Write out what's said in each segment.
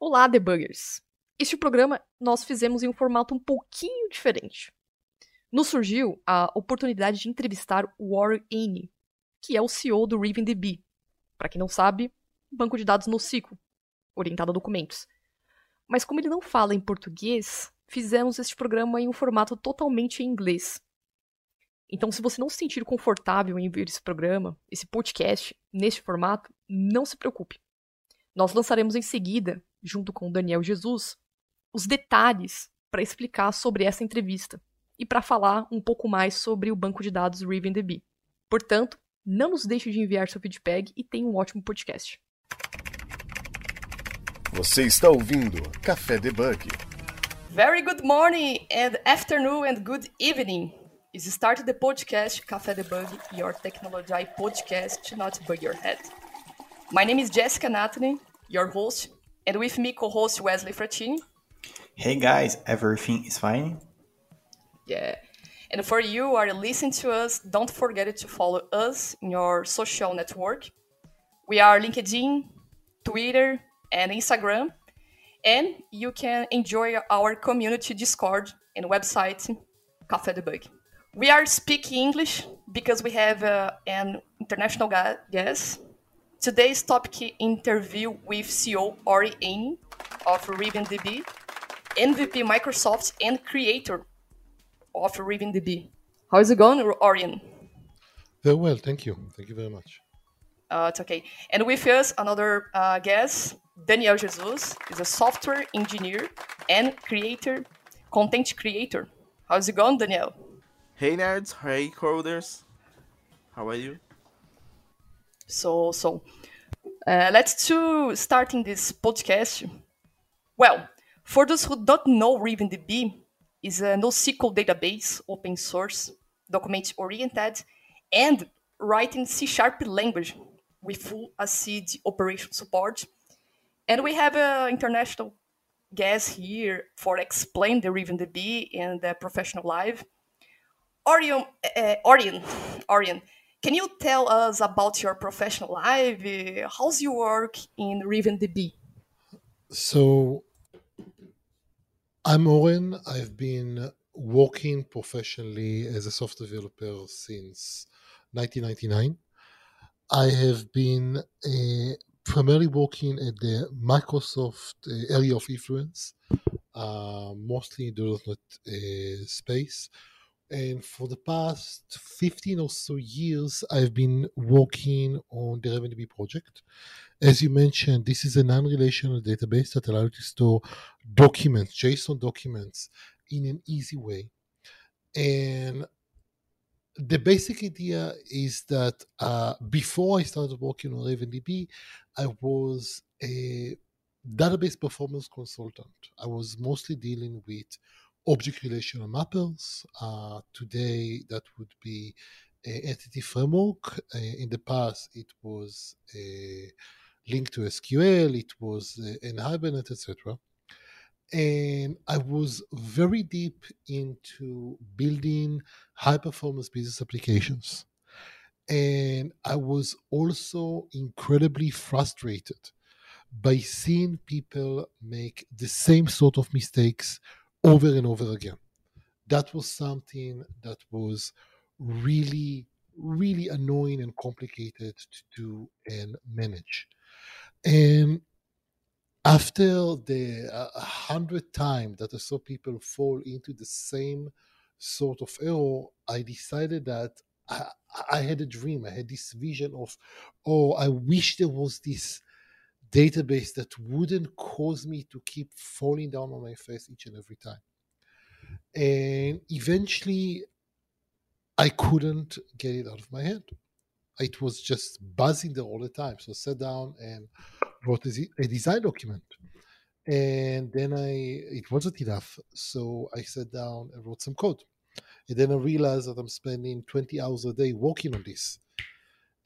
Olá, debuggers! Este programa nós fizemos em um formato um pouquinho diferente. Nos surgiu a oportunidade de entrevistar o Warren Ane, que é o CEO do RavenDB. Para quem não sabe, banco de dados NoSQL, orientado a documentos. Mas como ele não fala em português, fizemos este programa em um formato totalmente em inglês. Então, se você não se sentir confortável em ver esse programa, esse podcast, neste formato, não se preocupe. Nós lançaremos em seguida, junto com o Daniel Jesus, os detalhes para explicar sobre essa entrevista e para falar um pouco mais sobre o banco de dados RavenDB. Portanto, não nos deixe de enviar seu feedback e tenha um ótimo podcast. Você está ouvindo Café Debug. Very good morning and afternoon and good evening. Is start the podcast Café Debug, your technology podcast to not bug your head. My name is Jessica Nathalie, your host, and with me co-host Weslley Fratini. Hey guys, everything is fine? Yeah. And for you who are listening to us, don't forget to follow us in your social network. We are LinkedIn, Twitter, and Instagram. And you can enjoy our community Discord and website, Café Debug. We are speaking English because we have uh, an international guest. Today's topic interview with CEO Oren Eini of RavenDB, MVP Microsoft, and creator of RavenDB. How's it going, Orion? Very well, thank you. Thank you very much. Uh, it's okay. And with us, another uh, guest, Daniel Jesus, is a software engineer and creator, content creator. How's it going, Daniel? Hey nerds, hey coders. How are you? So, so uh, let's to starting this podcast. Well, for those who don't know RavenDB, is a NoSQL database, open source, document oriented, and writing C sharp language with full ACID operation support. And we have an international guest here for explain the RavenDB and the professional live. Orion, uh, Orion, Orion, can you tell us about your professional life? How's your work in RavenDB? So, I'm Oren. I've been working professionally as a software developer since 1999. I have been uh, primarily working at the Microsoft uh, area of influence, uh, mostly in the .NET uh, space. And for the past 15 or so years, I've been working on the RavenDB project. As you mentioned, this is a non-relational database that allows you to store documents, JSON documents, in an easy way. And the basic idea is that uh, before I started working on RavenDB, I was a database performance consultant. I was mostly dealing with object relational mappers. Uh, today, that would be an entity framework. Uh, in the past, it was a LINQ to SQL, it was uh, NHibernate, etc. And I was very deep into building high performance business applications. And I was also incredibly frustrated by seeing people make the same sort of mistakes over and over again. That was something that was really, really annoying and complicated to do and manage. And after the uh, hundred time that I saw people fall into the same sort of error, I decided that I, I had a dream. I had this vision of, oh, I wish there was this database that wouldn't cause me to keep falling down on my face each and every time. And eventually, I couldn't get it out of my head. It was just buzzing there all the time. So I sat down and wrote a design document. And then I, it wasn't enough. So I sat down and wrote some code. And then I realized that I'm spending 20 hours a day working on this.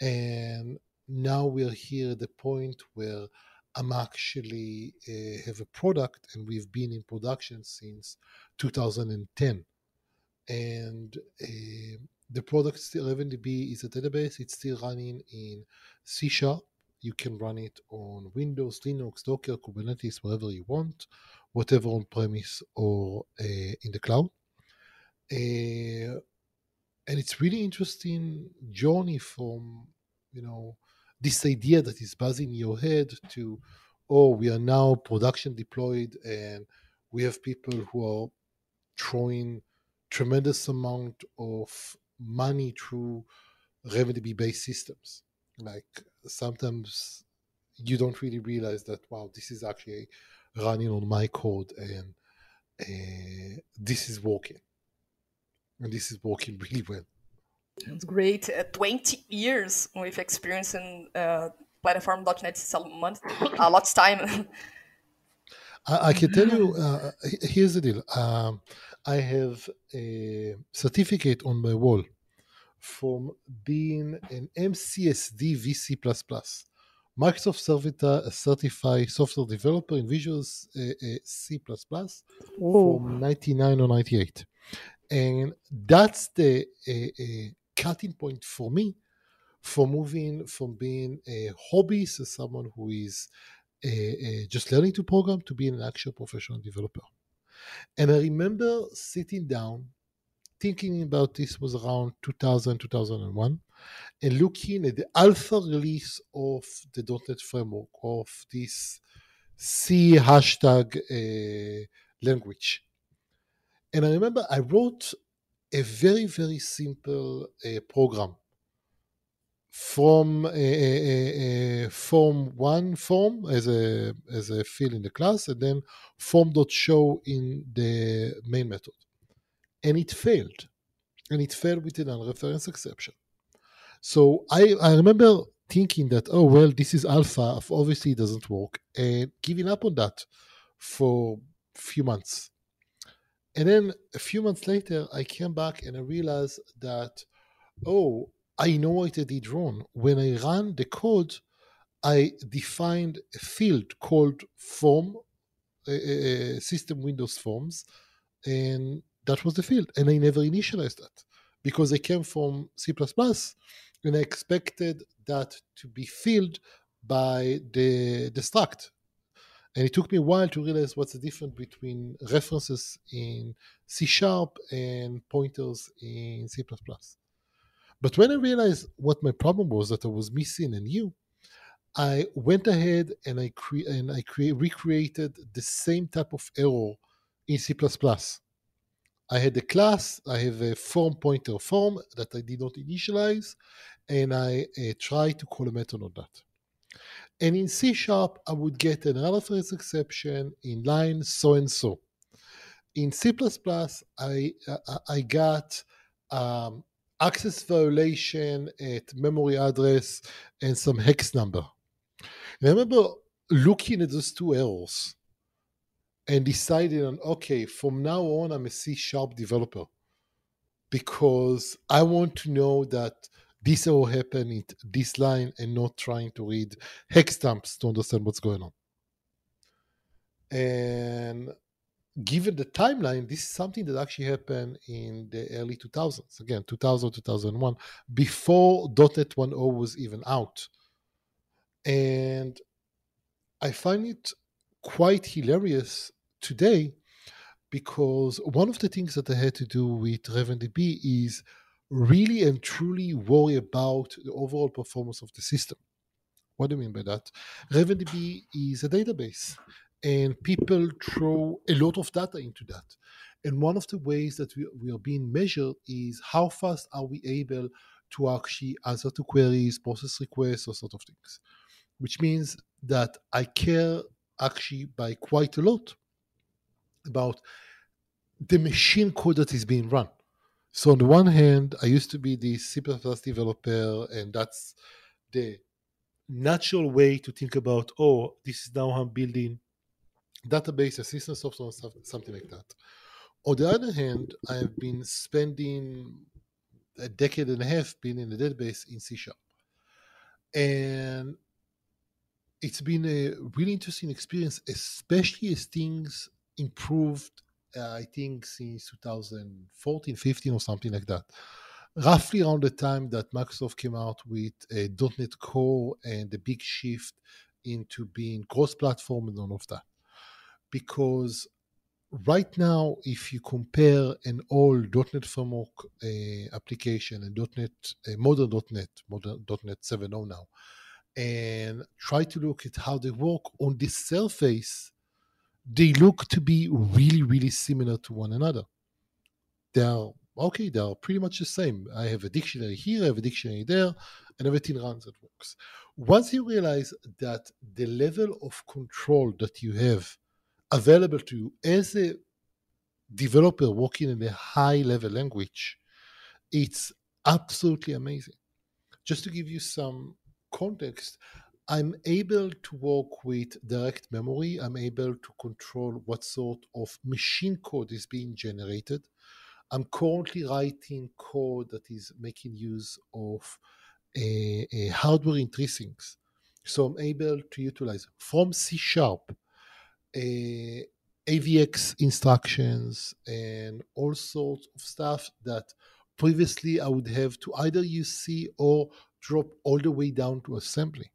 And now we're here at the point where I'm actually uh, have a product and we've been in production since 2010. And uh, the product still RavenDB is a database. It's still running in C Sharp. You can run it on Windows, Linux, Docker, Kubernetes, wherever you want, whatever on premise or uh, in the cloud. And it's really interesting journey from you know this idea that is buzzing in your head to oh we are now production deployed and we have people who are throwing tremendous amount of money through RavenDB based systems. Like sometimes you don't really realize that wow, this is actually running on my code and uh, this is working, and this is working really well. That's great. Uh, Twenty years with experience in uh, platform.net is a lot, a lot of time. I, I, can tell you. Uh, here's the deal. Um, I have a certificate on my wall from being an MCSD VC++, Microsoft certified software developer in Visual uh, uh, C++ from 99 or 98. And that's the uh, cutting point for me for moving from being a hobbyist as someone who is just learning to program to being an actual professional developer. And I remember sitting down thinking about this was around 2000, 2001, and looking at the alpha release of the .NET framework of this C hashtag uh, language. And I remember I wrote a very, very simple uh, program from a, form one form as a as a field in the class and then form dot show in the main method and it failed. And it failed with an unreferenced exception. So I, I remember thinking that, oh, well, this is alpha, obviously it doesn't work, and giving up on that for a few months. And then a few months later, I came back and I realized that, oh, I know what I did wrong. When I ran the code, I defined a field called form, uh, system Windows forms, and that was the field. And I never initialized that because I came from C and I expected that to be filled by the, the struct. And it took me a while to realize what's the difference between references in C sharp and pointers in C. But when I realized what my problem was that I was missing and new, I went ahead and I cre- and I cre- recreated the same type of error in C++. I had a class, I have a form pointer form that I did not initialize, and I uh, try to call a method on that. And in C sharp, I would get an reference exception in line so and so. In C++, I, uh, I got um, access violation at memory address and some hex number. And I remember looking at those two errors and deciding on okay from now on i'm a c sharp developer because i want to know that this all happen in this line and not trying to read hex stamps to understand what's going on. And given the timeline this is something that actually happened in the early 2000s again 2000 2001 before .NET 1.0 was even out. And i find it quite hilarious today because one of the things that I had to do with RavenDB is really and truly worry about the overall performance of the system. What do I mean by that? RavenDB is a database, and people throw a lot of data into that. And one of the ways that we, we are being measured is how fast are we able to actually answer to queries, process requests, or sort of things. Which means that I care actually by quite a lot about the machine code that is being run. So on the one hand, I used to be the C++ developer, and that's the natural way to think about, oh, this is now I'm building database, assistant software, something like that. On the other hand, I have been spending a decade and a half being in the database in C Sharp. And it's been a really interesting experience, especially as things improved, I think, since 2014, 15 or something like that. roughly around the time that Microsoft came out with a .NET Core and the big shift into being cross-platform and all of that. Because right now, if you compare an old .NET Framework uh, application and .NET uh, modern .NET, modern .NET 7.0 now, and try to look at how they work on the surface, they look to be really, really similar to one another. They are okay, they are pretty much the same. I have a dictionary here, I have a dictionary there, and everything runs and works. Once you realize that the level of control that you have available to you as a developer working in a high level language, it's absolutely amazing. Just to give you some context, I'm able to work with direct memory. I'm able to control what sort of machine code is being generated. I'm currently writing code that is making use of a, a hardware intrinsics. So I'm able to utilize from C sharp eh, a AVX instructions and all sorts of stuff that previously I would have to either use C or drop all the way down to assembly.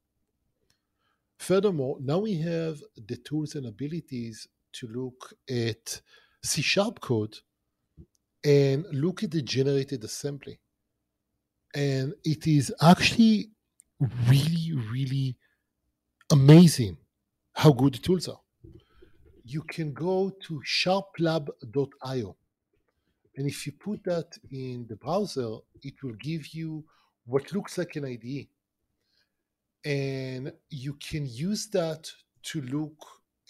Furthermore, now we have the tools and abilities to look at C sharp code and look at the generated assembly. And it is actually really, really amazing how good the tools are. You can go to sharplab.io. And if you put that in the browser, it will give you what looks like an IDE. And you can use that to look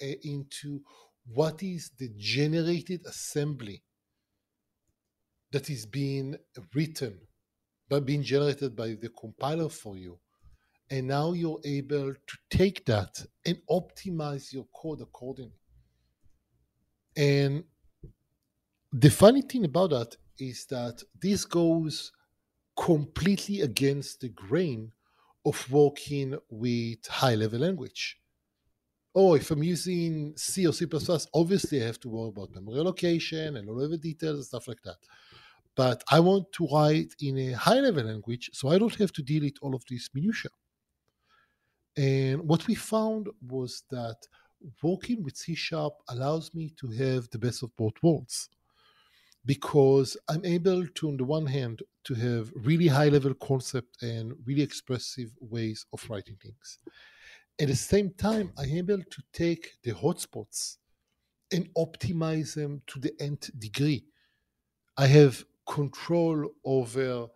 uh, into what is the generated assembly that is being written, but being generated by the compiler for you. And now you're able to take that and optimize your code accordingly. And the funny thing about that is that this goes completely against the grain of working with high level language. Oh, if I'm using C or C, obviously I have to worry about memory allocation and all of the details and stuff like that. But I want to write in a high level language so I don't have to deal with all of this minutia. And what we found was that working with C sharp allows me to have the best of both worlds because I'm able to, on the one hand, to have really high level concept and really expressive ways of writing things. At the same time, I'm able to take the hotspots and optimize them to the nth degree. I have control over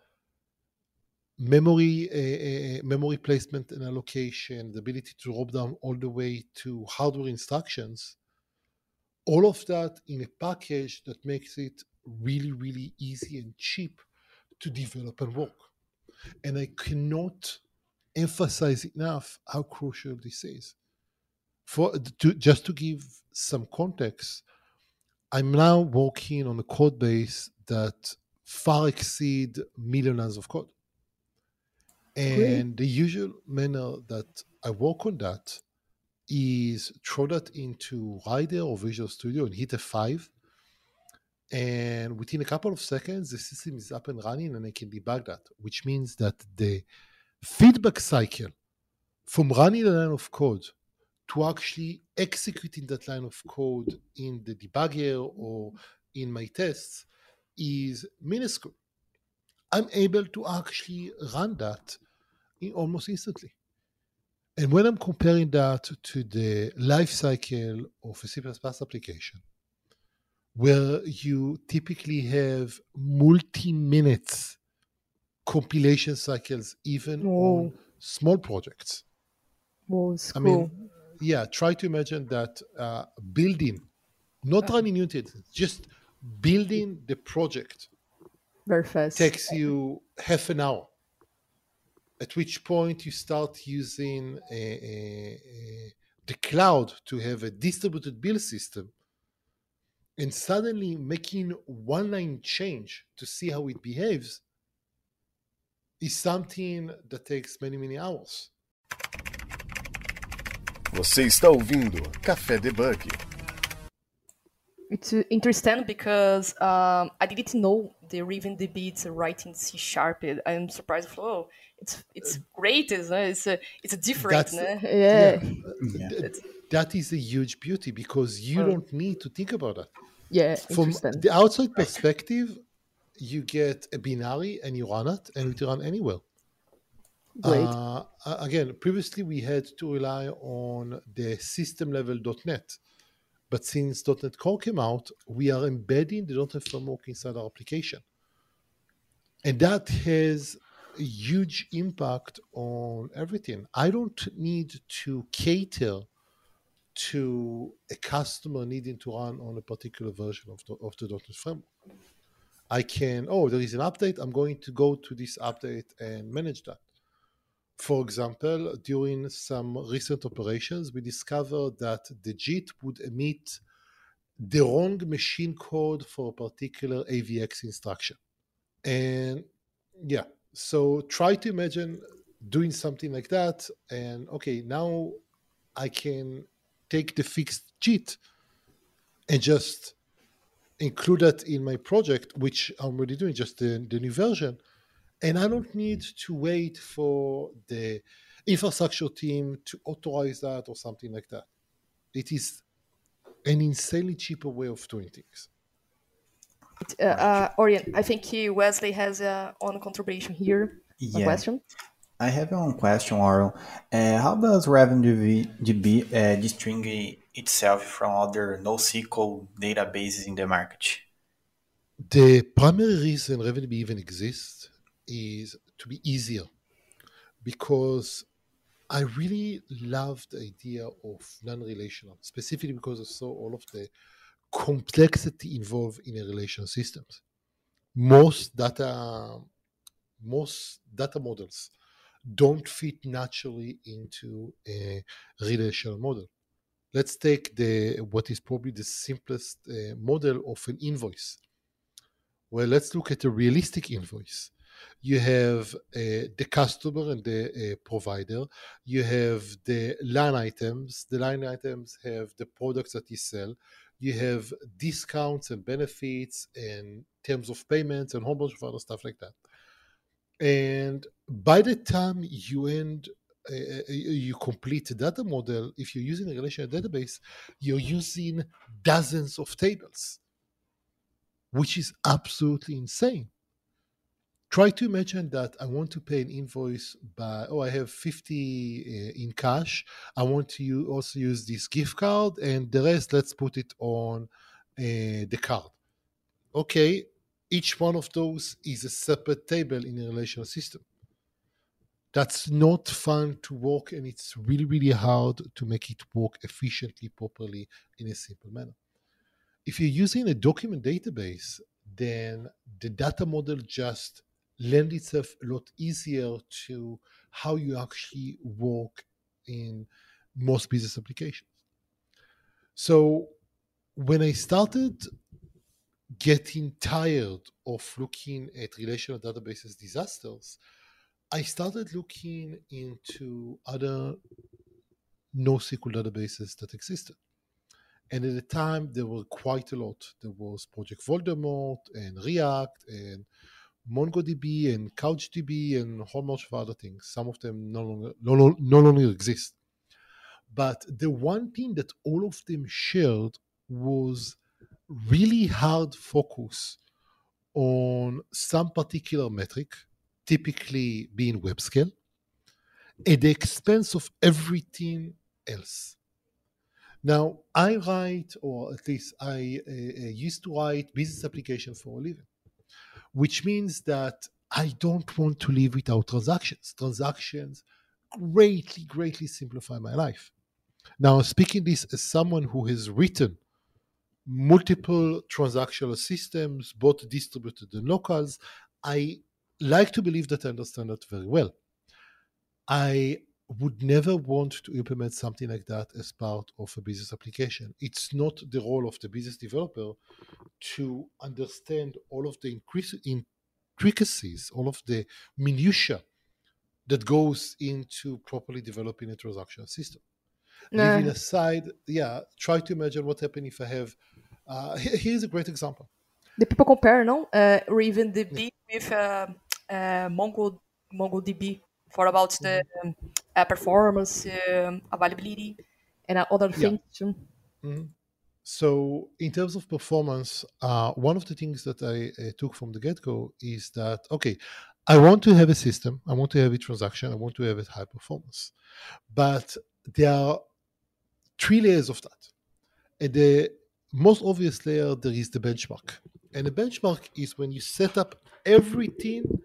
memory uh, memory placement and allocation, the ability to drop down all the way to hardware instructions, all of that in a package that makes it really, really easy and cheap to develop and work. And I cannot emphasize enough how crucial this is. For to, just to give some context, I'm now working on a code base that far exceed millions of code. And Great. the usual manner that I work on that is throw that into Rider or Visual Studio and hit F5. And within a couple of seconds, the system is up and running and I can debug that, which means that the feedback cycle from running a line of code to actually executing that line of code in the debugger or in my tests is minuscule. I'm able to actually run that in almost instantly. And when I'm comparing that to the life cycle of a C++ application, where you typically have multi-minutes compilation cycles, even Whoa. on small projects. Whoa, I mean, yeah, try to imagine that uh, building, not uh, running unit, just building the project very fast takes you half an hour at which point you start using a, a, a, the cloud to have a distributed build system and suddenly making one line change to see how it behaves is something that takes many many hours Você está ouvindo Café Debug. It's uh, interesting because um, I didn't know the Raven DB is writing C sharp. I'm surprised. Oh, it's it's great, isn't? It's a it's a different. That's- Yeah. Yeah, Yeah. That is a huge beauty because you Oh. don't need to think about that. yeah, From the outside perspective, you get a binary and you run it and it run anywhere. Great. Uh, again, previously we had to rely on the system level .NET, but since .NET Core came out, we are embedding the .NET framework inside our application, and that has a huge impact on everything. I don't need to cater to a customer needing to run on a particular version of the, of the .NET framework. I can, oh, there is an update. I'm going to go to this update and manage that. For example, during some recent operations, we discovered that the JIT would emit the wrong machine code for a particular AVX instruction. And yeah, so try to imagine doing something like that. And okay, now I can take the fixed JIT and just include that in my project, which I'm already doing, just the, the new version. And I don't need to wait for the infrastructure team to authorize that or something like that. It is an insanely cheaper way of doing things. Uh, uh, Orion, I think he- Wesley has a on contribution here. Yeah. question. I have one question, Aaron. Uh, how does RavenDB uh, distinguish itself from other NoSQL databases in the market? The primary reason RavenDB even exists is to be easier because I really love the idea of non-relational, specifically because I saw all of the complexity involved in a relational systems. Most data, most data models don't fit naturally into a relational model. Let's take the what is probably the simplest uh, model of an invoice. Well, let's look at a realistic invoice. You have uh, the customer and the uh, provider. You have the line items. The line items have the products that you sell. You have discounts and benefits and terms of payments and a whole bunch of other stuff like that. And by the time you end, uh, you complete data model, if you're using a relational database, you're using dozens of tables, which is absolutely insane. Try to imagine that I want to pay an invoice by, oh, I have 50 uh, in cash. I want to also use this gift card, and the rest, let's put it on uh, the card. Okay, each one of those is a separate table in a relational system. That's not fun to work, and it's really, really hard to make it work efficiently, properly, in a simple manner. If you're using a document database, then the data model just lend itself a lot easier to how you actually work in most business applications. So when I started getting tired of looking at relational databases disasters, I started looking into other NoSQL databases that existed. And at the time, there were quite a lot. There was Project Voldemort and Riak and MongoDB and CouchDB and a whole bunch of other things. Some of them no longer, no, no, longer exist. But the one thing that all of them shared was really hard focus on some particular metric, typically being web scale, at the expense of everything else. Now, I write, or at least I uh, uh, used to write business application for a living, which means that I don't want to live without transactions. Transactions greatly, greatly simplify my life. Now, speaking this as someone who has written multiple transactional systems, both distributed and locals, I like to believe that I understand that very well. I would never want to implement something like that as part of a business application. It's not the role of the business developer to understand all of the intricacies, all of the minutiae that goes into properly developing a transactional system. No. Leaving aside, yeah, try to imagine what happens if I have Uh, here's a great example. The people compare, no, uh, RavenDB with uh, uh, Mongo MongoDB for about the um, uh, performance, um, availability, and uh, other Yeah. things too. Mhm. So, in terms of performance, uh, one of the things that I uh, took from the get go is that, okay, I want to have a system, I want to have a transaction, I want to have it high performance. But there are three layers of that. And the most obvious layer, there is the benchmark. And the benchmark is when you set up everything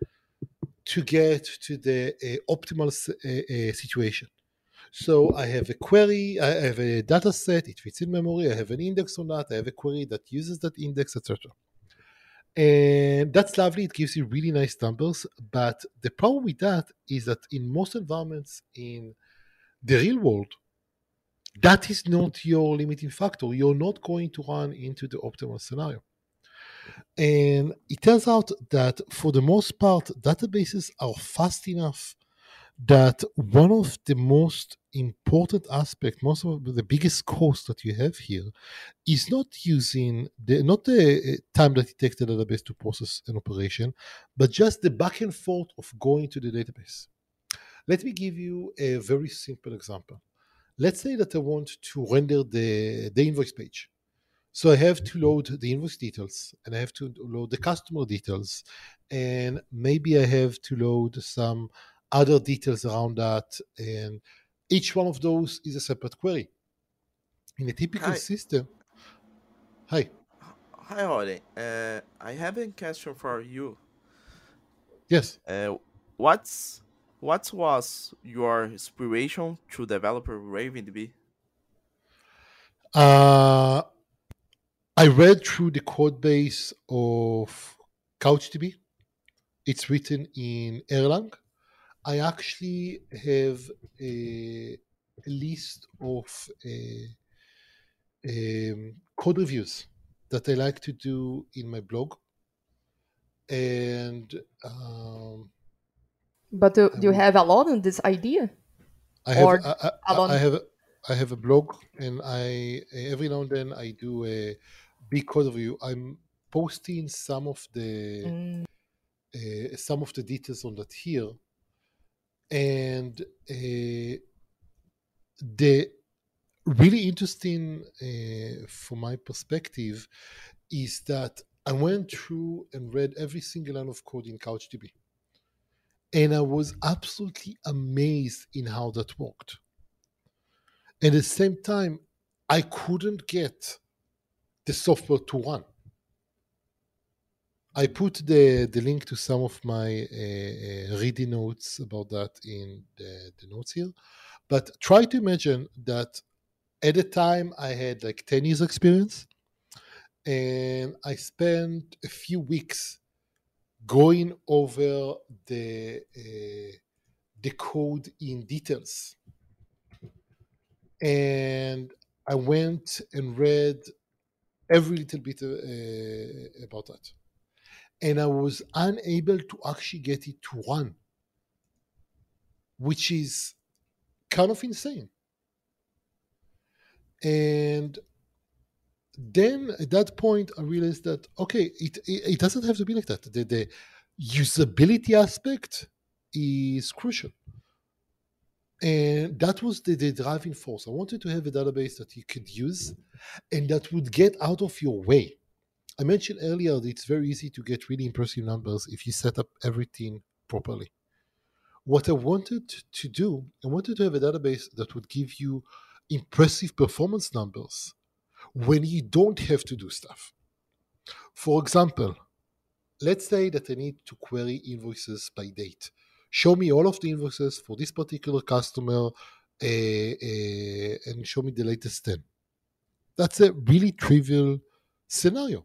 to get to the uh, optimal uh, uh, situation. So I have a query, I have a data set, it fits in memory, I have an index on that, I have a query that uses that index, etc. And that's lovely, it gives you really nice numbers. But the problem with that is that in most environments in the real world, that is not your limiting factor. You're not going to run into the optimal scenario. And it turns out that for the most part, databases are fast enough that one of the most important aspect, most of the biggest cost that you have here is not using the not the uh, time that it takes the database to process an operation, but just the back and forth of going to the database. Let me give you a very simple example. Let's say that I want to render the, the invoice page. So I have to load the invoice details and I have to load the customer details and maybe I have to load some other details around that and each one of those is a separate query. In a typical Hi. system, hi, Hi, Holly. Uh, I have a question for you. yes. Uh, what's what was your inspiration to develop RavenDB? Uh, I read through the code base of CouchDB. It's written in Erlang. I actually have a, a list of uh, um, code reviews that I like to do in my blog. And um, But do, do you have a lot on this idea? I have Or I, I- I, have a- I have a blog, and I every now and then I do a big of you. I'm posting some of the Mm, uh, some of the details on that here, and uh, the really interesting uh, from my perspective is that I went through and read every single line of code in CouchDB, and I was absolutely amazed in how that worked. At the same time, I couldn't get the software to run. I put the, the link to some of my uh, uh, reading notes about that in the, the notes here. But try to imagine that at the time I had like 10 years experience and I spent a few weeks going over the uh, the code in details and I went and read every little bit uh, about that. And I was unable to actually get it to run, which is kind of insane. And then at that point, I realized that okay, it it, it doesn't have to be like that. The, the usability aspect is crucial and that was the, the driving force. I wanted to have a database that you could use and that would get out of your way. I mentioned earlier that it's very easy to get really impressive numbers if you set up everything properly. What I wanted to do, I wanted to have a database that would give you impressive performance numbers when you don't have to do stuff. For example, let's say that I need to query invoices by date show me all of the invoices for this particular customer uh, uh, and show me the latest 10. That's a really trivial scenario.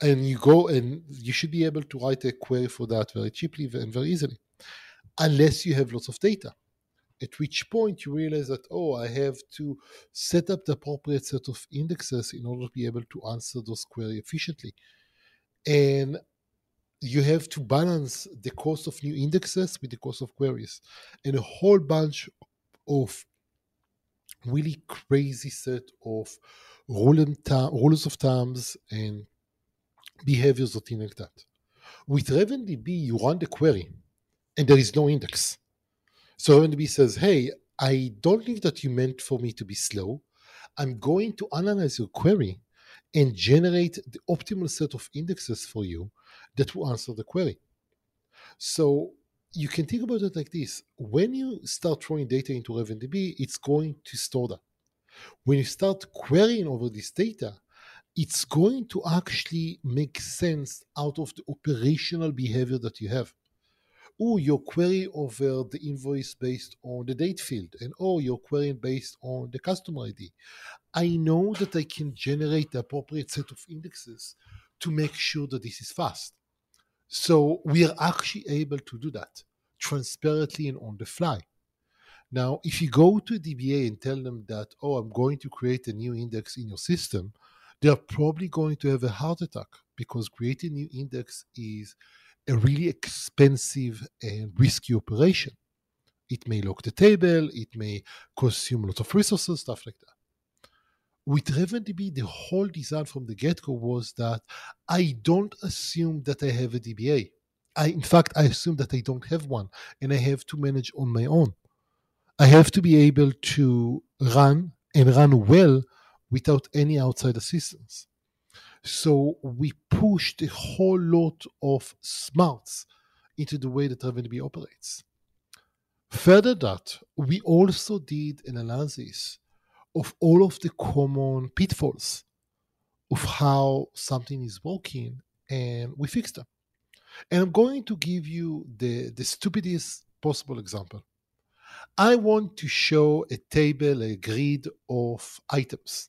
And you go and you should be able to write a query for that very cheaply and very easily, unless you have lots of data. At which point you realize that, oh, I have to set up the appropriate set of indexes in order to be able to answer those queries efficiently. And you have to balance the cost of new indexes with the cost of queries and a whole bunch of really crazy set of rules of thumbs and behaviors or things like that. With RavenDB, you run the query and there is no index. So RavenDB says, hey, I don't think that you meant for me to be slow. I'm going to analyze your query and generate the optimal set of indexes for you that will answer the query. So you can think about it like this when you start throwing data into RavenDB, it's going to store that. When you start querying over this data, it's going to actually make sense out of the operational behavior that you have. Oh, your query over the invoice based on the date field, and oh, your query based on the customer ID. I know that I can generate the appropriate set of indexes to make sure that this is fast. So we are actually able to do that transparently and on the fly. Now, if you go to DBA and tell them that, oh, I'm going to create a new index in your system, they're probably going to have a heart attack because creating a new index is a really expensive and risky operation. It may lock the table, it may consume lots of resources, stuff like that. With RavenDB, the whole design from the get go was that I don't assume that I have a DBA. I, in fact, I assume that I don't have one and I have to manage on my own. I have to be able to run and run well without any outside assistance. So we pushed a whole lot of smarts into the way that RavenDB operates. Further that, we also did an analysis of all of the common pitfalls of how something is working and we fixed them. And I'm going to give you the, the stupidest possible example. I want to show a table, a grid of items,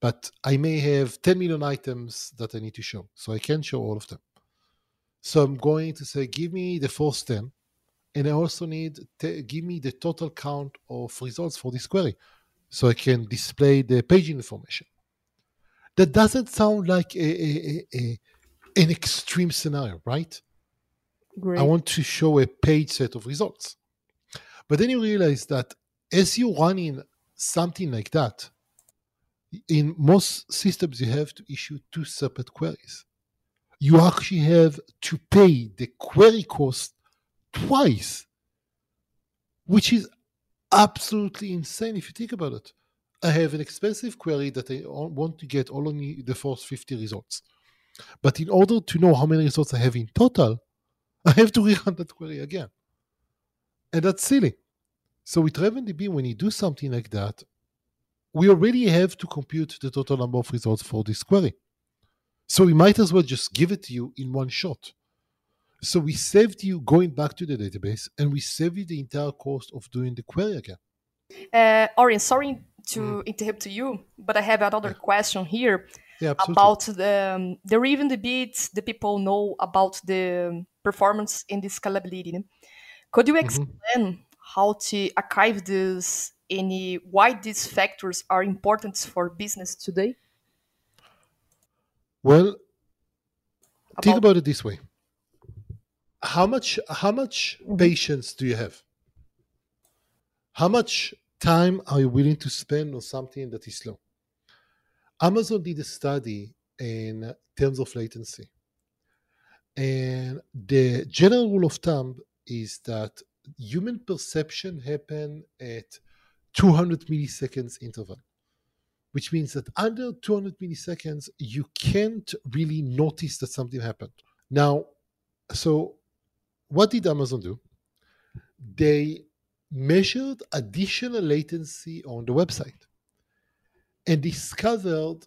but I may have 10 million items that I need to show. So I can't show all of them. So I'm going to say, give me the first 10. And I also need to give me the total count of results for this query so I can display the page information. That doesn't sound like a, a, a, an extreme scenario, right? Great. I want to show a page set of results. But then you realize that as you're running something like that, in most systems, you have to issue two separate queries. You actually have to pay the query cost twice, which is absolutely insane if you think about it. I have an expensive query that I want to get only the first 50 results. But in order to know how many results I have in total, I have to rerun that query again. And that's silly. So with RavenDB, when you do something like that, we already have to compute the total number of results for this query. So we might as well just give it to you in one shot. So we saved you going back to the database and we saved you the entire cost of doing the query again. Uh, Orion, sorry to mm. interrupt you, but I have another yeah. question here yeah, about the um, the RavenDB. The people know about the performance and the scalability. Could you mm-hmm. explain mm-hmm. how to archive this and why these factors are important for business today? Well, about- think about it this way how much how much mm-hmm. patience do you have? How much time are you willing to spend on something that is slow? Amazon did a study in terms of latency. And the general rule of thumb is that human perception happen at 200 milliseconds interval which means that under 200 milliseconds you can't really notice that something happened. Now so what did Amazon do? They measured additional latency on the website and discovered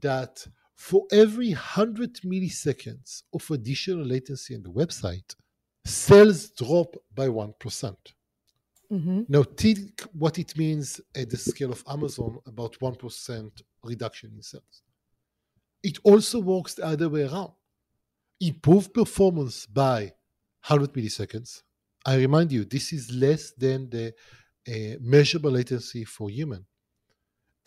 that for every 100 milliseconds of additional latency on the website, sales drop by 1%. Mm-hmm. Now, think what it means at the scale of Amazon about 1% reduction in sales. It also works the other way around. Improve performance by 100 milliseconds. I remind you, this is less than the uh, measurable latency for human.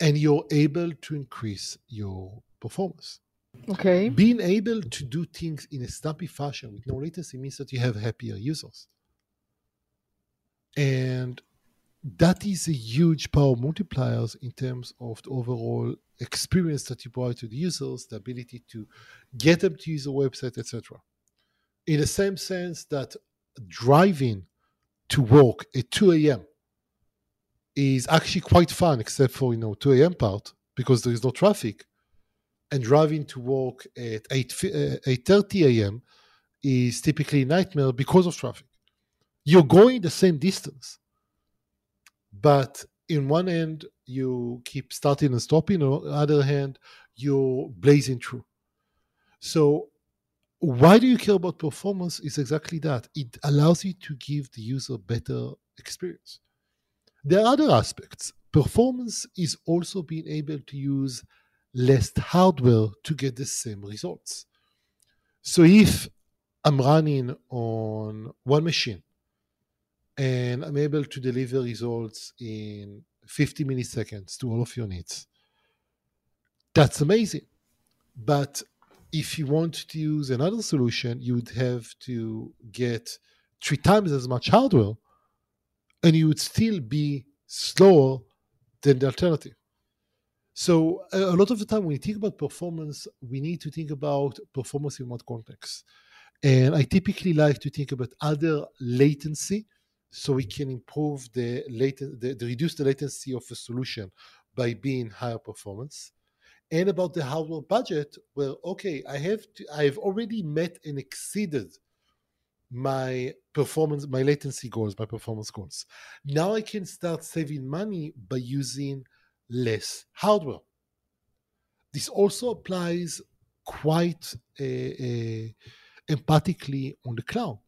And you're able to increase your performance. Okay. Being able to do things in a snappy fashion with no latency means that you have happier users. And that is a huge power multipliers in terms of the overall experience that you provide to the users, the ability to get them to use a website, etc. In the same sense that driving to work at 2 a.m. is actually quite fun, except for you know 2 a.m. part because there is no traffic, and driving to work at 8 8:30 uh, a.m. is typically a nightmare because of traffic. You're going the same distance but in one end you keep starting and stopping on the other hand you're blazing through so why do you care about performance is exactly that it allows you to give the user better experience there are other aspects performance is also being able to use less hardware to get the same results so if i'm running on one machine and I'm able to deliver results in 50 milliseconds to all of your needs. That's amazing. But if you want to use another solution, you would have to get three times as much hardware and you would still be slower than the alternative. So a lot of the time when we think about performance, we need to think about performance in what context. And I typically like to think about other latency so we can improve the, laten- the, the reduce the latency of a solution by being higher performance and about the hardware budget well okay i have to i've already met and exceeded my performance my latency goals my performance goals now i can start saving money by using less hardware this also applies quite uh, uh, empathically on the cloud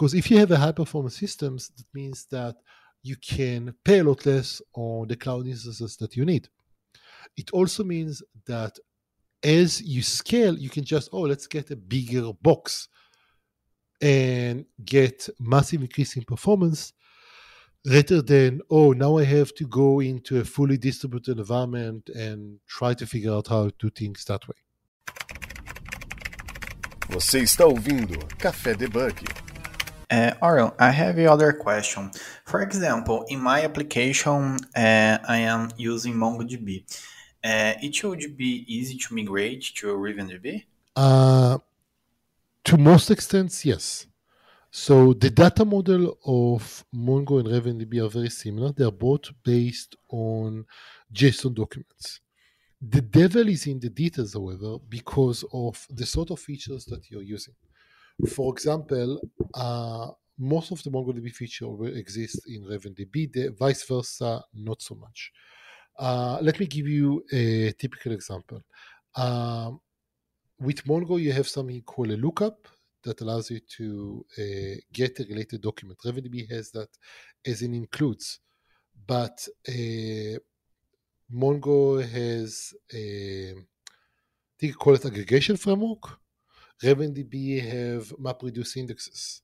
because if you have a high performance systems, that means that you can pay a lot less on the cloud instances that you need. It also means that as you scale, you can just, oh, let's get a bigger box and get massive increase in performance rather than, oh, now I have to go into a fully distributed environment and try to figure out how to do things that way. Você está ouvindo Café Debug. Uh, I have another question. For example, in my application, uh, I am using MongoDB. Uh, it should be easy to migrate to RavenDB? Uh, to most extents, yes. So the data model of Mongo and RavenDB are very similar. They are both based on JSON documents. The devil is in the details, however, because of the sort of features that you're using. For example, uh, most of the MongoDB feature will exist in RavenDB, the vice versa, not so much. Uh, let me give you a typical example. Um, with Mongo, you have something called a lookup that allows you to uh, get a related document. RavenDB has that as an includes, but uh, Mongo has a, I think you call it aggregation framework RavenDB have MapReduce indexes.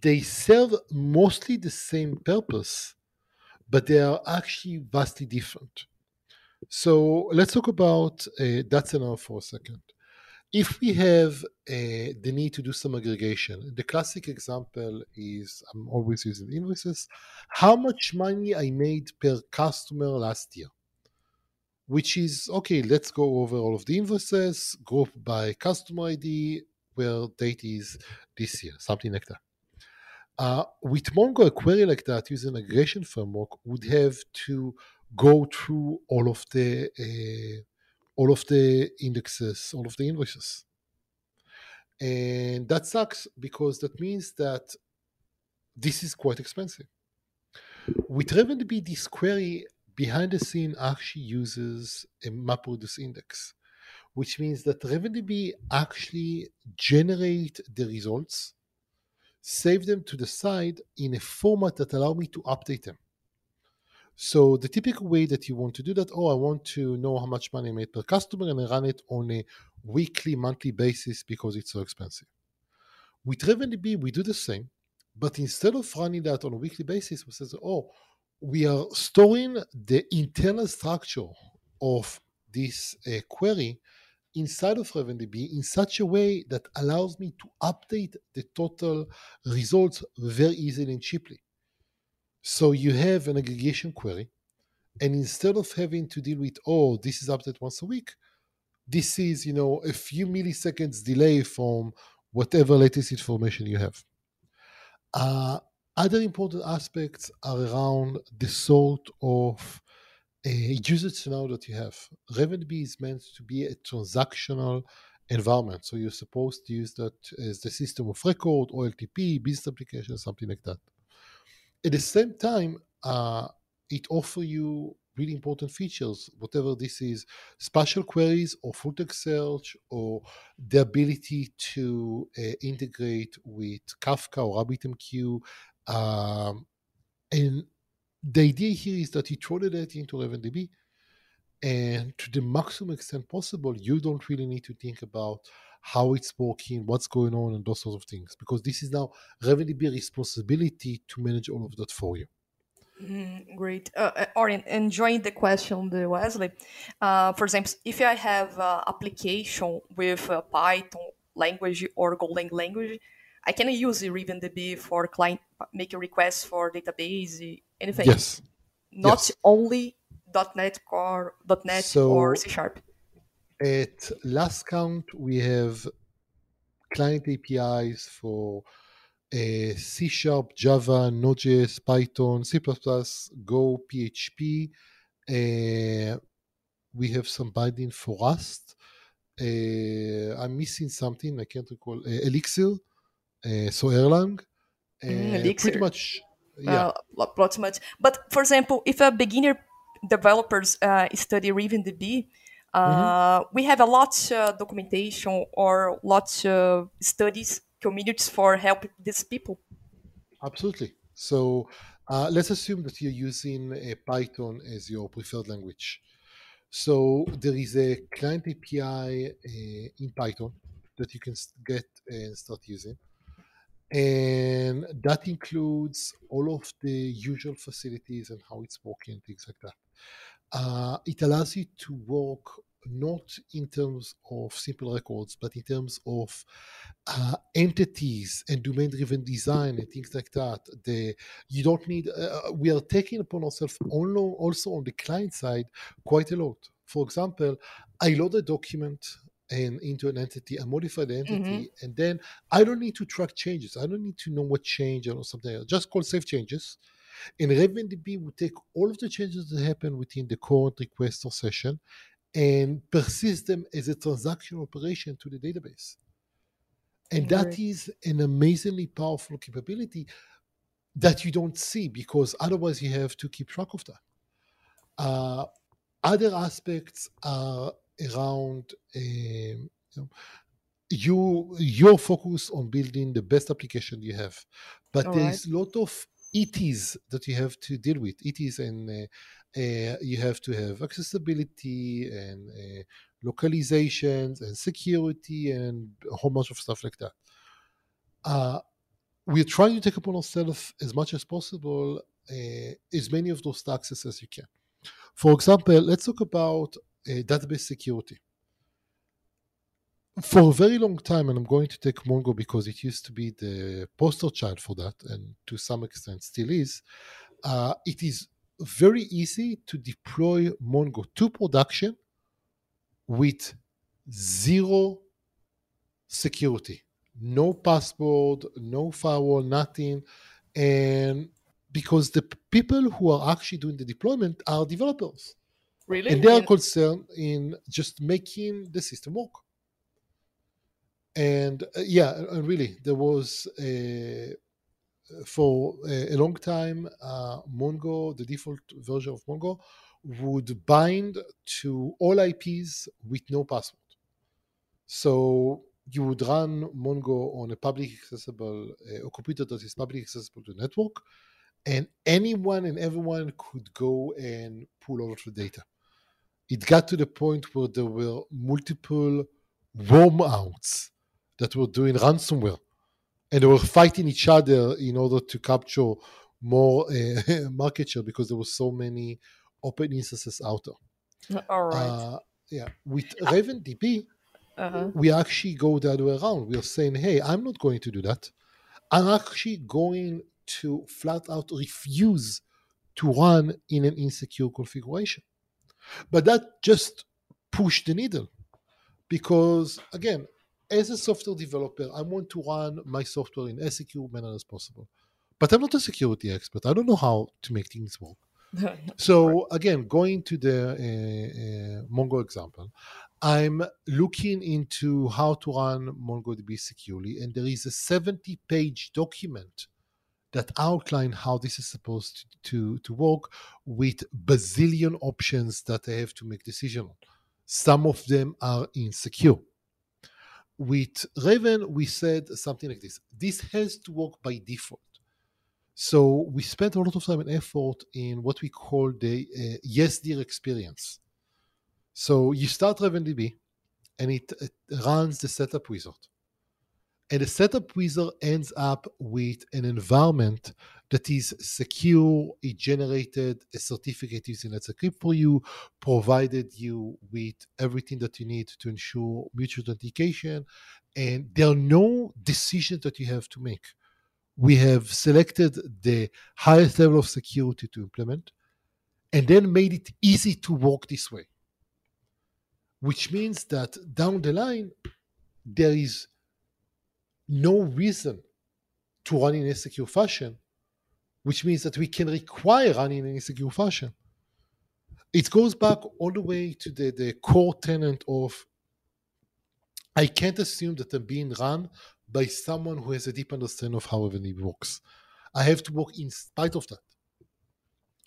They serve mostly the same purpose, but they are actually vastly different. So let's talk about uh, that scenario for a second. If we have uh, the need to do some aggregation, the classic example is I'm always using invoices. How much money I made per customer last year? Which is okay, let's go over all of the invoices, group by customer ID, where date is this year, something like that. Uh, with Mongo, a query like that using aggregation framework would have to go through all of the uh, all of the indexes, all of the invoices, and that sucks because that means that this is quite expensive. With RavenDB, this query behind the scene actually uses a MapReduce index, which means that RavenDB actually generate the results, save them to the side in a format that allow me to update them. So the typical way that you want to do that, oh, I want to know how much money I made per customer and I run it on a weekly, monthly basis because it's so expensive. With RavenDB, we do the same, but instead of running that on a weekly basis, we say, oh, we are storing the internal structure of this uh, query inside of RavenDB in such a way that allows me to update the total results very easily and cheaply. So you have an aggregation query, and instead of having to deal with, oh, this is updated once a week, this is, you know, a few milliseconds delay from whatever latest information you have. Uh, other important aspects are around the sort of uh, usage scenario that you have. RavenDB is meant to be a transactional environment. So you're supposed to use that as the system of record, OLTP, business application, something like that. At the same time, uh, it offers you really important features, whatever this is, spatial queries or full text search or the ability to uh, integrate with Kafka or RabbitMQ. Um, and the idea here is that you throw the data into RavenDB and to the maximum extent possible, you don't really need to think about how it's working, what's going on, and those sorts of things, because this is now RavenDB responsibility to manage all of that for you. Mm, great. Uh, uh, or enjoying the question, the Weslley. Uh, for example, if I have an application with Python language or Golang language, I can use the RavenDB for client making requests for database, anything. Yes. Not yes. only .NET Core, .NET so or C Sharp. At last count, we have client APIs for uh, C Sharp, Java, Node.js, Python, C++, Go, PHP. Uh, we have some binding for Rust. Uh, I'm missing something. I can't recall. Uh, Elixir, uh, so Erlang. Mm, Pretty much. Yeah. Uh, pretty much. But for example, if a beginner developers uh, study RavenDB, uh, mm-hmm. we have a lot of documentation or lots of studies communities for help these people. Absolutely. So uh, let's assume that you're using Python as your preferred language. So there is a client API uh, in Python that you can get and start using. And that includes all of the usual facilities and how it's working, things like that. Uh, it allows you to work not in terms of simple records, but in terms of uh, entities and domain-driven design and things like that. The you don't need. Uh, uh we are taking upon ourselves also on the client side quite a lot. For example, I load a document and into an entity, and modify the entity, mm-hmm. and then I don't need to track changes. I don't need to know what change or something. Else. Just call save changes. And RavenDB will take all of the changes that happen within the current request or session and persist them as a transaction operation to the database. And that is an amazingly powerful capability that you don't see because otherwise you have to keep track of that. Uh, other aspects are around um, you, your focus on building the best application you have, but All there's a lot of ETs that you have to deal with. ETs and uh, uh, you have to have accessibility and uh, localizations and security and a whole bunch of stuff like that. Uh, we're trying to take upon ourselves as much as possible uh, as many of those taxes as you can. For example, let's talk about database security. For a very long time, and I'm going to take Mongo because it used to be the poster child for that, and to some extent still is. Uh, it is very easy to deploy Mongo to production with zero security, no password, no firewall, nothing. And because the people who are actually doing the deployment are developers. Really? And they are concerned in just making the system work. And uh, yeah, and really, there was a for a, long time, uh, Mongo, the default version of Mongo, would bind to all IPs with no password. So you would run Mongo on a public accessible, uh, a computer that is public accessible to the network, and anyone and everyone could go and pull all of the data. It got to the point where there were multiple wormouts that were doing ransomware and they were fighting each other in order to capture more uh, market share because there were so many open instances out there. All right. Uh, yeah, with RavenDB, uh-huh. we actually go the other way around. We are saying, hey, I'm not going to do that. I'm actually going to flat out refuse to run in an insecure configuration. But that just pushed the needle because, again, as a software developer, I want to run my software in as secure manner as possible. But I'm not a security expert. I don't know how to make things work. so again, going to the uh, uh, Mongo example, I'm looking into how to run MongoDB securely, and there is a 70 page document that outline how this is supposed to, to, work with bazillion options that I have to make decision on. Some of them are insecure. With Raven, we said something like this. This has to work by default. So we spent a lot of time and effort in what we call the uh, yes dear experience. So you start RavenDB and it, it runs the setup wizard. And the setup wizard ends up with an environment that is secure. It generated a certificate using Let's Encrypt for you, provided you with everything that you need to ensure mutual authentication. And there are no decisions that you have to make. We have selected the highest level of security to implement and then made it easy to work this way which means that down the line, there is no reason to run in a secure fashion, which means that we can require running in a secure fashion. It goes back all the way to the, the core tenant of I can't assume that I'm being run by someone who has a deep understanding of how everything works. I have to work in spite of that.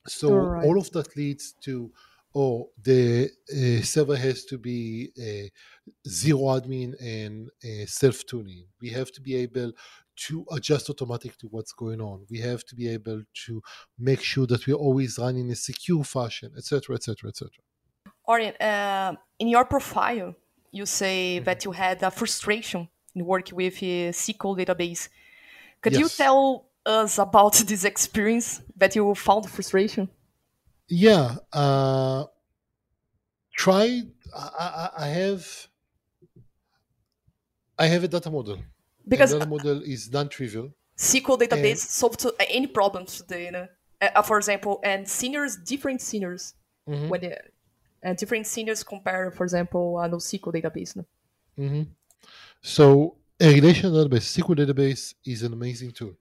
So right. all of that leads to or the uh, server has to be uh, zero admin and uh, self tuning. We have to be able to adjust automatic to what's going on. We have to be able to make sure that we're always running in a secure fashion, etc., etc., etc. Uh, in your profile, you say mm-hmm. that you had a frustration in working with a SQL database. Could yes. you tell us about this experience that you found frustration? Yeah. Uh, try. I, I, have. I have a data model. Because and data model is non-trivial. SQL database and, solve to, uh, any problems today. You know? uh, for example, and seniors, different seniors, mm-hmm. when they, and different seniors compare, for example, a NoSQL database. No? Mm-hmm. So a relational database, SQL database, is an amazing tool.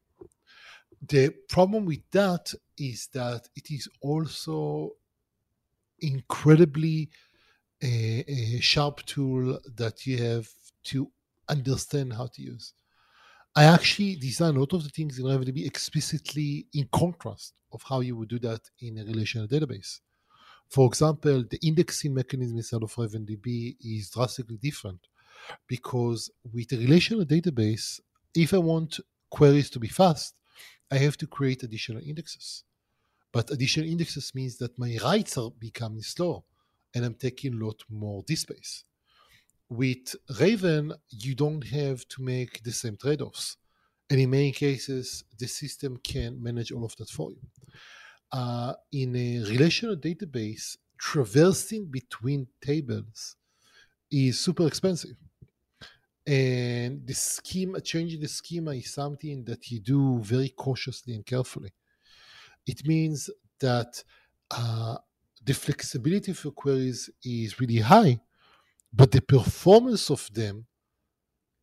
The problem with that is that it is also incredibly a, a sharp tool that you have to understand how to use. I actually design a lot of the things in RavenDB explicitly in contrast of how you would do that in a relational database. For example, the indexing mechanism inside of RavenDB is drastically different because with a relational database, if I want queries to be fast, I have to create additional indexes. But additional indexes means that my writes are becoming slow and I'm taking a lot more disk space. With Raven, you don't have to make the same trade offs. And in many cases, the system can manage all of that for you. Uh, in a relational database, traversing between tables is super expensive and the schema changing the schema is something that you do very cautiously and carefully. It means that uh, the flexibility for queries is really high but the performance of them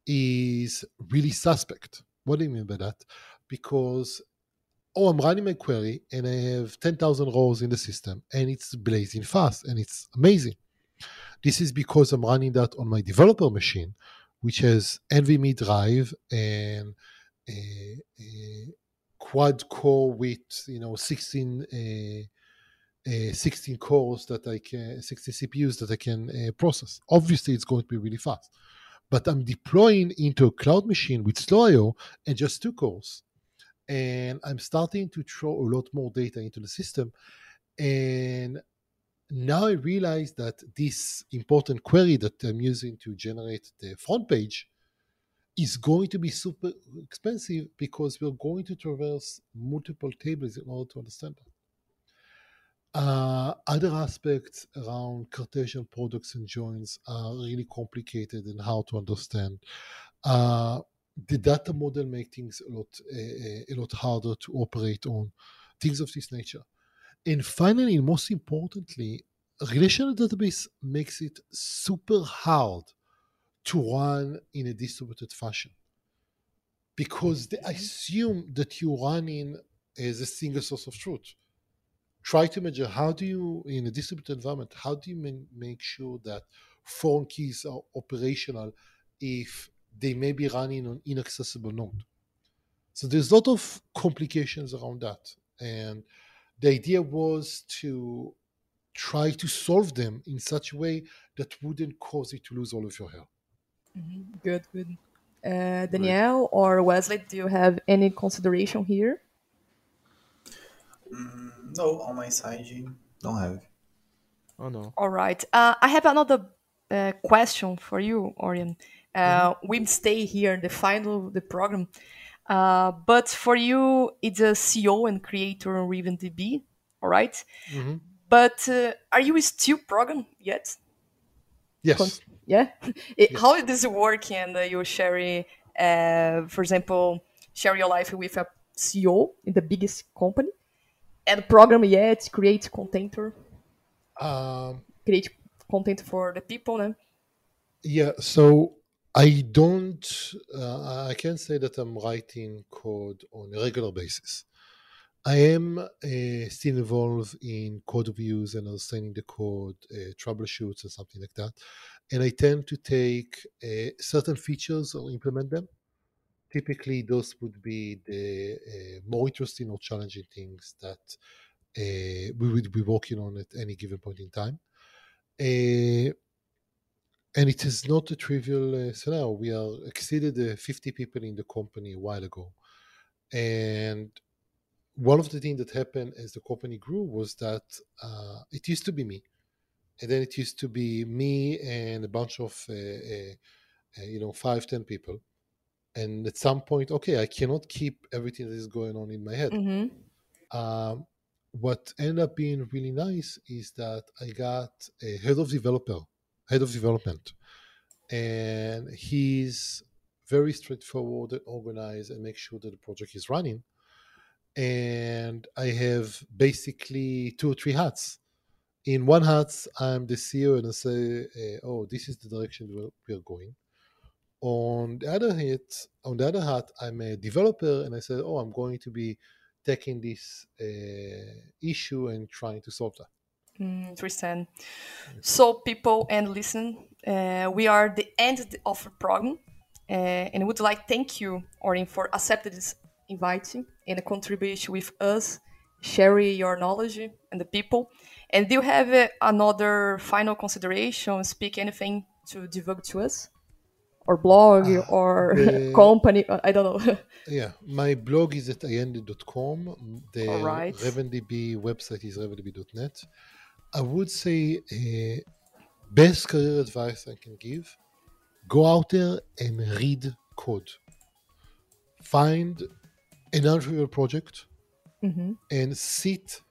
is really suspect. What do you mean by that? Because oh i'm running my query and i have 10000 rows in the system and it's blazing fast and it's amazing. This is because i'm running that on my developer machine which has NVMe drive and a, a quad core with you know 16 uh, uh, 16 cores that I can 16 CPUs that I can uh, process. Obviously, it's going to be really fast, but I'm deploying into a cloud machine with slow and just two cores, and I'm starting to throw a lot more data into the system, and now I realize that this important query that I'm using to generate the front page is going to be super expensive because we're going to traverse multiple tables in order to understand that. Uh, other aspects around Cartesian products and joins are really complicated and how to understand. Uh, the data model make things a lot a lot harder to operate on things of this nature and finally and most importantly relational database makes it super hard to run in a distributed fashion because they mm-hmm. assume that you run in as a single source of truth try to measure how do you in a distributed environment how do you make sure that foreign keys are operational if they may be running on inaccessible node. So there's a lot of complications around that. And the idea was to try to solve them in such a way that wouldn't cause you to lose all of your hair. Mm-hmm. Good, good. Uh, Daniel or Weslley, do you have any consideration here? Mm, no, on my side, don't have. Oh no. All right. Uh, I have another uh, question for you, Oren. Uh, mm-hmm. We stay here in the final the program, uh, but for you, it's a CEO and creator on RavenDB, all right? mm-hmm. But uh, are you still program yet? Yes. Con- yeah. it, yes. How does it work? And uh, you share, uh, for example, share your life with a CEO in the biggest company, and program yet create content. Um, create content for the people. No? Yeah. So I don't, uh, I can't say that I'm writing code on a regular basis. I am uh, still involved in code reviews and understanding the code, uh, troubleshoots, and something like that. And I tend to take uh, certain features or implement them. Typically, those would be the uh, more interesting or challenging things that uh, we would be working on at any given point in time. And it is not a trivial uh, scenario. We are exceeded uh, 50 people in the company a while ago. And one of the things that happened as the company grew was that uh, it used to be me. And then it used to be me and a bunch of, uh, uh, uh, you know, five, ten people. And at some point, okay, I cannot keep everything that is going on in my head. Mm-hmm. Um, what ended up being really nice is that I got a head of developer head of development, and he's very straightforward and organized and make sure that the project is running. And I have basically two or three hats. In one hat, I'm the CEO and I say, eh, "Oh, this is the direction we are going." On the other hat, on the other hat, I'm a developer and I say, "Oh, I'm going to be taking this uh, issue and trying to solve that." Mm, understand. So, people and listen, uh, we are the end of the program, uh, and would like thank you, Oren, for accepting this invite and contribution with us, sharing your knowledge and the people. And do you have uh, another final consideration? Speak anything to divulge to us? Or blog uh, or the, company? Uh, I don't know. yeah, my blog is at ayende.com. The All right. RavenDB website is ravendb.net. I would say uh, best career advice I can give: go out there and read code. Find an untrivial project mm-hmm. and sit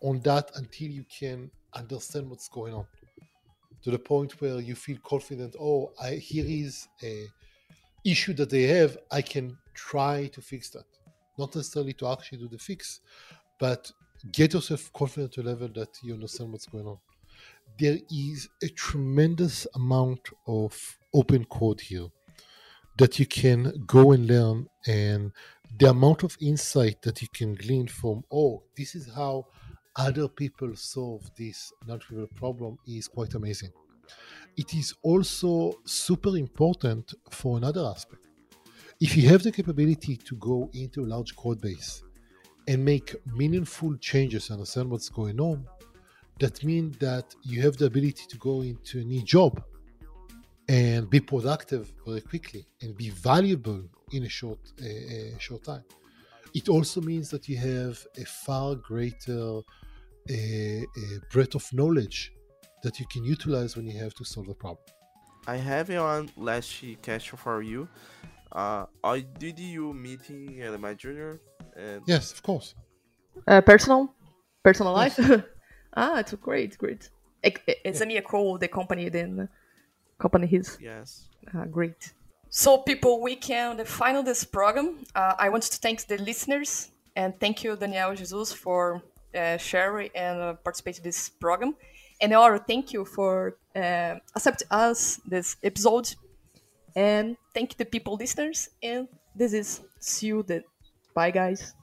on that until you can understand what's going on. To the point where you feel confident. Oh, I here is a issue that they have. I can try to fix that. Not necessarily to actually do the fix, but get yourself confident to a level that you understand what's going on. There is a tremendous amount of open code here that you can go and learn, and the amount of insight that you can glean from, oh, this is how other people solve this non-trivial problem is quite amazing. It is also super important for another aspect. If you have the capability to go into a large code base and make meaningful changes, understand what's going on, that means that you have the ability to go into a new job and be productive very quickly and be valuable in a short short time. It also means that you have a far greater breadth of knowledge that you can utilize when you have to solve a problem. I have one last question for you. Uh, I did you meet Elemar Junior and yes, of course. Uh, personal, personal life. ah, it's great, great. It, it's yeah. a cool the company then company his. Yes. Uh, great. So, people, we can the final this program. Uh, I want to thank the listeners and thank you, Daniel Jesus, for uh, sharing and uh, participating in this program. And Laura, thank you for uh, accepting us this episode. And thank the people listeners. And this is see you then. Bye, guys.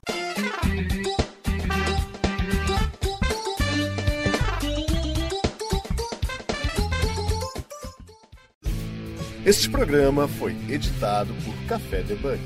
Este programa foi editado por Café Debug.